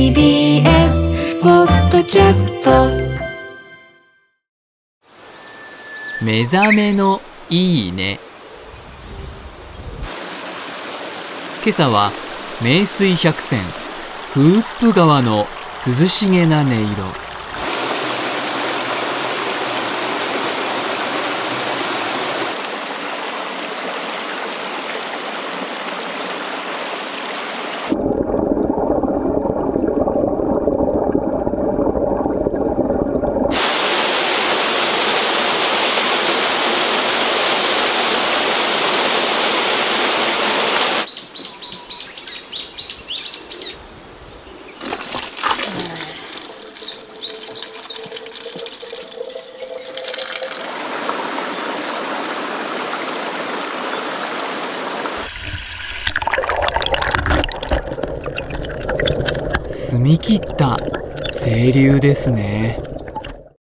TBS ポッドキャスト。目覚めのいいね。今朝は名水百選フーップ川の涼しげな音色。澄み切った清流ですね。